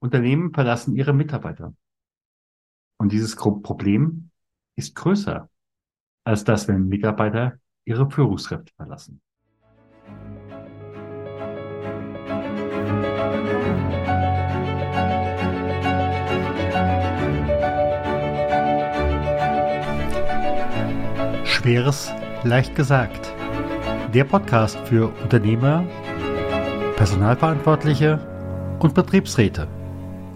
Unternehmen verlassen ihre Mitarbeiter. Und dieses Problem ist größer als das, wenn Mitarbeiter ihre Führungskräfte verlassen. Schweres leicht gesagt. Der Podcast für Unternehmer, Personalverantwortliche und Betriebsräte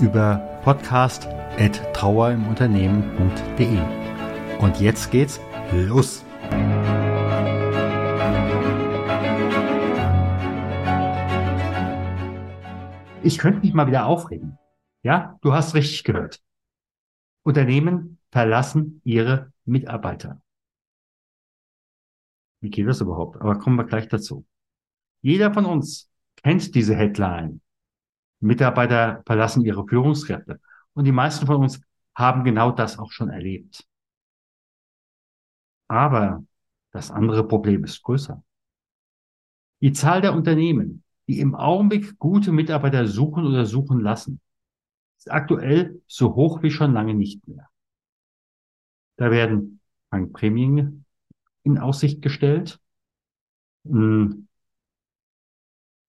über podcast.trauerimunternehmen.de. Und jetzt geht's los! Ich könnte mich mal wieder aufregen. Ja, du hast richtig gehört. Unternehmen verlassen ihre Mitarbeiter. Wie geht das überhaupt? Aber kommen wir gleich dazu. Jeder von uns kennt diese Headline. Mitarbeiter verlassen ihre Führungskräfte. Und die meisten von uns haben genau das auch schon erlebt. Aber das andere Problem ist größer. Die Zahl der Unternehmen, die im Augenblick gute Mitarbeiter suchen oder suchen lassen, ist aktuell so hoch wie schon lange nicht mehr. Da werden Prämien in Aussicht gestellt.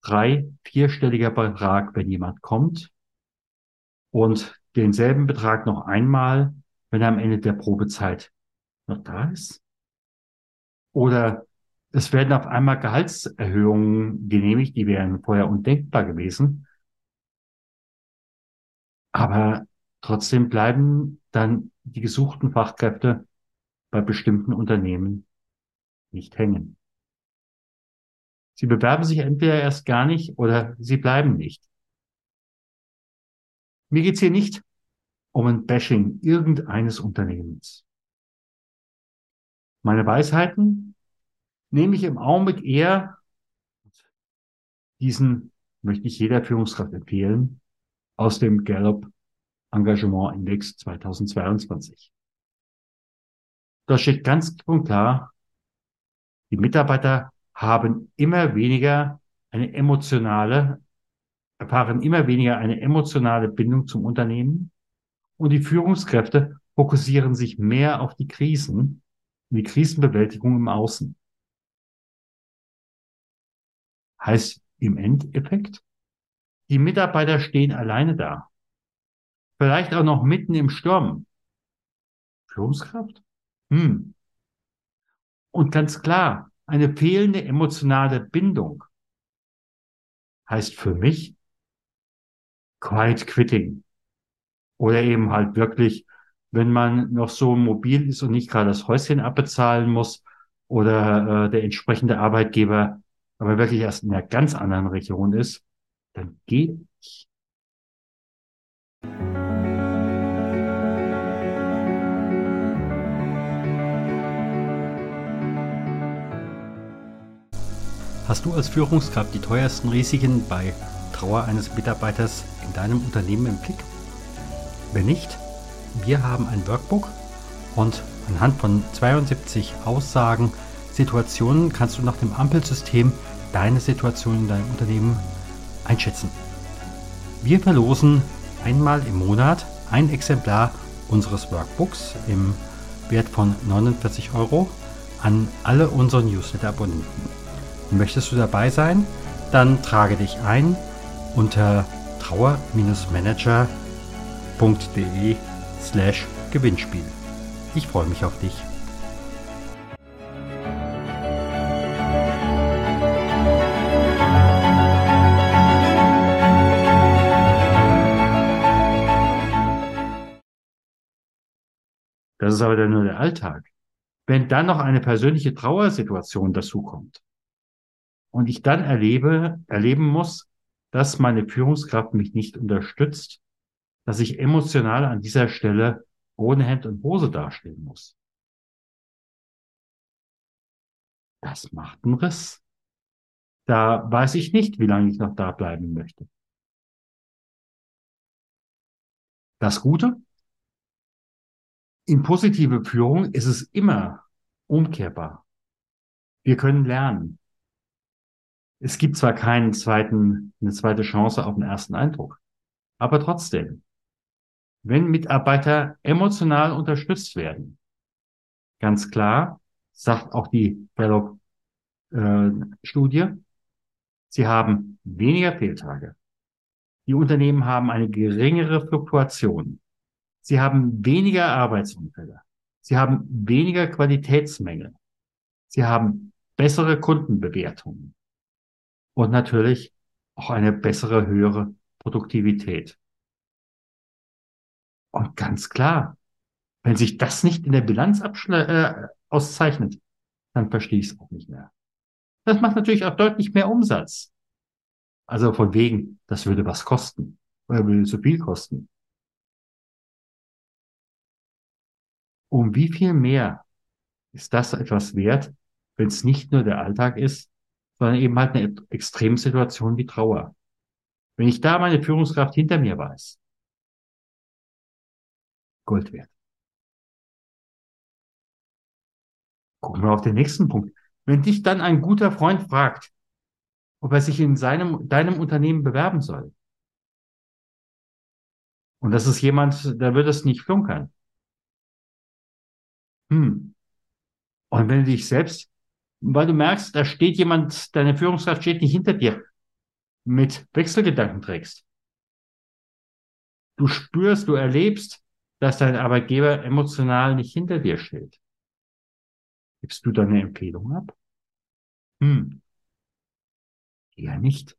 Drei, vierstelliger Betrag, wenn jemand kommt. Und denselben Betrag noch einmal, wenn er am Ende der Probezeit noch da ist. Oder es werden auf einmal Gehaltserhöhungen genehmigt, die wären vorher undenkbar gewesen. Aber trotzdem bleiben dann die gesuchten Fachkräfte bei bestimmten Unternehmen nicht hängen. Sie bewerben sich entweder erst gar nicht oder sie bleiben nicht. Mir geht's hier nicht um ein Bashing irgendeines Unternehmens. Meine Weisheiten nehme ich im Augenblick eher, diesen möchte ich jeder Führungskraft empfehlen, aus dem Gallup Engagement Index 2022. Da steht ganz klar, die Mitarbeiter haben immer weniger eine emotionale, erfahren immer weniger eine emotionale Bindung zum Unternehmen und die Führungskräfte fokussieren sich mehr auf die Krisen, die Krisenbewältigung im Außen. Heißt im Endeffekt, die Mitarbeiter stehen alleine da. Vielleicht auch noch mitten im Sturm. Führungskraft? Hm. Und ganz klar, eine fehlende emotionale Bindung heißt für mich quiet quitting. Oder eben halt wirklich, wenn man noch so mobil ist und nicht gerade das Häuschen abbezahlen muss oder äh, der entsprechende Arbeitgeber aber wirklich erst in einer ganz anderen Region ist, dann geht ich. Hast du als Führungskraft die teuersten Risiken bei Trauer eines Mitarbeiters in deinem Unternehmen im Blick? Wenn nicht, wir haben ein Workbook und anhand von 72 Aussagen, Situationen kannst du nach dem Ampelsystem deine Situation in deinem Unternehmen einschätzen. Wir verlosen einmal im Monat ein Exemplar unseres Workbooks im Wert von 49 Euro an alle unsere Newsletter-Abonnenten. Möchtest du dabei sein? Dann trage dich ein unter trauer-manager.de slash Gewinnspiel. Ich freue mich auf dich. Das ist aber dann nur der Alltag. Wenn dann noch eine persönliche Trauersituation dazukommt, und ich dann erlebe, erleben muss, dass meine Führungskraft mich nicht unterstützt, dass ich emotional an dieser Stelle ohne Hemd und Hose dastehen muss. Das macht einen Riss. Da weiß ich nicht, wie lange ich noch da bleiben möchte. Das Gute, in positive Führung ist es immer umkehrbar. Wir können lernen. Es gibt zwar keinen zweiten, eine zweite Chance auf den ersten Eindruck, aber trotzdem, wenn Mitarbeiter emotional unterstützt werden, ganz klar, sagt auch die Gallup-Studie, äh, sie haben weniger Fehltage. Die Unternehmen haben eine geringere Fluktuation. Sie haben weniger Arbeitsunfälle. Sie haben weniger Qualitätsmängel. Sie haben bessere Kundenbewertungen. Und natürlich auch eine bessere, höhere Produktivität. Und ganz klar, wenn sich das nicht in der Bilanz äh, auszeichnet, dann verstehe ich es auch nicht mehr. Das macht natürlich auch deutlich mehr Umsatz. Also von wegen, das würde was kosten. Oder würde so viel kosten. um wie viel mehr ist das etwas wert, wenn es nicht nur der Alltag ist, sondern eben halt eine Extremsituation wie Trauer. Wenn ich da meine Führungskraft hinter mir weiß, Gold wert. Gucken wir auf den nächsten Punkt. Wenn dich dann ein guter Freund fragt, ob er sich in seinem, deinem Unternehmen bewerben soll, und das ist jemand, der wird es nicht flunkern, hm. Und wenn du dich selbst, weil du merkst, da steht jemand, deine Führungskraft steht nicht hinter dir, mit Wechselgedanken trägst. Du spürst, du erlebst, dass dein Arbeitgeber emotional nicht hinter dir steht. Gibst du deine Empfehlung ab? Hm. Eher nicht.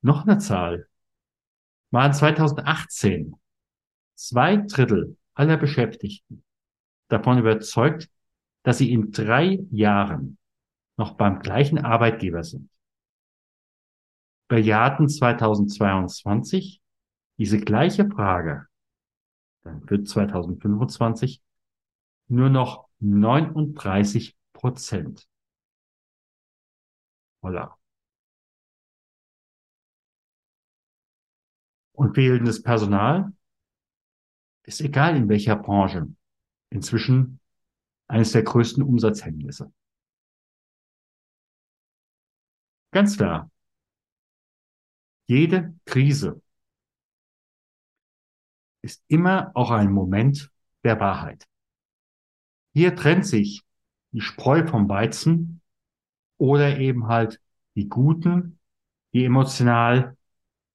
Noch eine Zahl. Waren 2018 zwei Drittel aller Beschäftigten davon überzeugt, dass sie in drei Jahren noch beim gleichen Arbeitgeber sind. Bejahten 2022 diese gleiche Frage, dann wird 2025 nur noch 39 Prozent. Holla. Und fehlendes Personal ist egal in welcher Branche, inzwischen eines der größten Umsatzhemmnisse. Ganz klar. Jede Krise ist immer auch ein Moment der Wahrheit. Hier trennt sich die Spreu vom Weizen oder eben halt die Guten, die emotional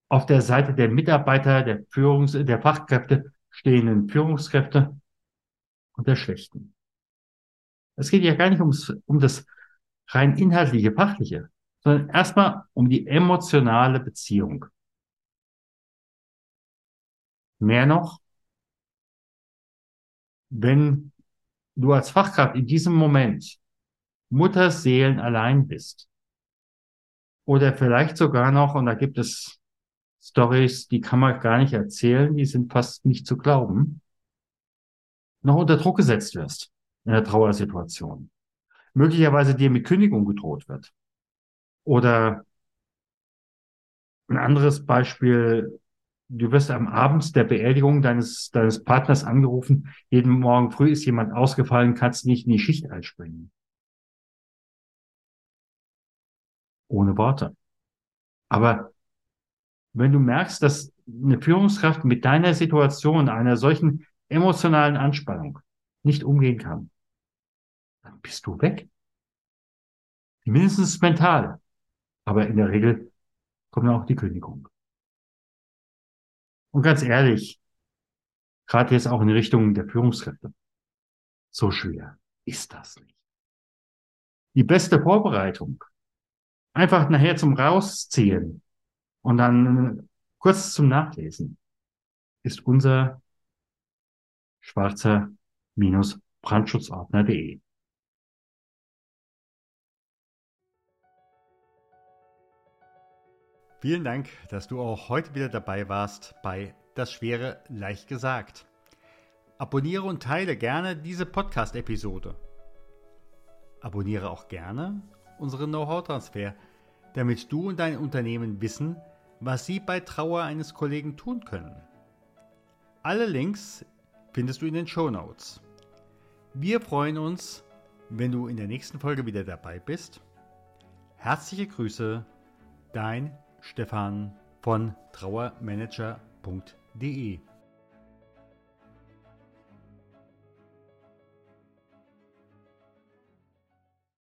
auf der Seite der Mitarbeiter, der Führungs-, der Fachkräfte stehenden Führungskräfte und der Schwächten. Es geht ja gar nicht ums, um das rein inhaltliche, fachliche, sondern erstmal um die emotionale Beziehung. Mehr noch, wenn du als Fachkraft in diesem Moment Mutterseelen allein bist oder vielleicht sogar noch, und da gibt es Stories, die kann man gar nicht erzählen, die sind fast nicht zu glauben, noch unter Druck gesetzt wirst in der Trauersituation. Möglicherweise dir mit Kündigung gedroht wird. Oder ein anderes Beispiel, du wirst am Abend der Beerdigung deines, deines Partners angerufen, jeden Morgen früh ist jemand ausgefallen, kannst nicht in die Schicht einspringen. Ohne Worte. Aber wenn du merkst, dass eine Führungskraft mit deiner Situation, einer solchen emotionalen Anspannung nicht umgehen kann, dann bist du weg. Mindestens mental. Aber in der Regel kommt auch die Kündigung. Und ganz ehrlich, gerade jetzt auch in Richtung der Führungskräfte, so schwer ist das nicht. Die beste Vorbereitung, einfach nachher zum Rausziehen, und dann kurz zum Nachlesen ist unser schwarzer-brandschutzordner.de. Vielen Dank, dass du auch heute wieder dabei warst bei Das Schwere leicht gesagt. Abonniere und teile gerne diese Podcast-Episode. Abonniere auch gerne unseren Know-how-Transfer, damit du und dein Unternehmen wissen, was sie bei Trauer eines Kollegen tun können. Alle Links findest du in den Show Notes. Wir freuen uns, wenn du in der nächsten Folge wieder dabei bist. Herzliche Grüße, dein Stefan von trauermanager.de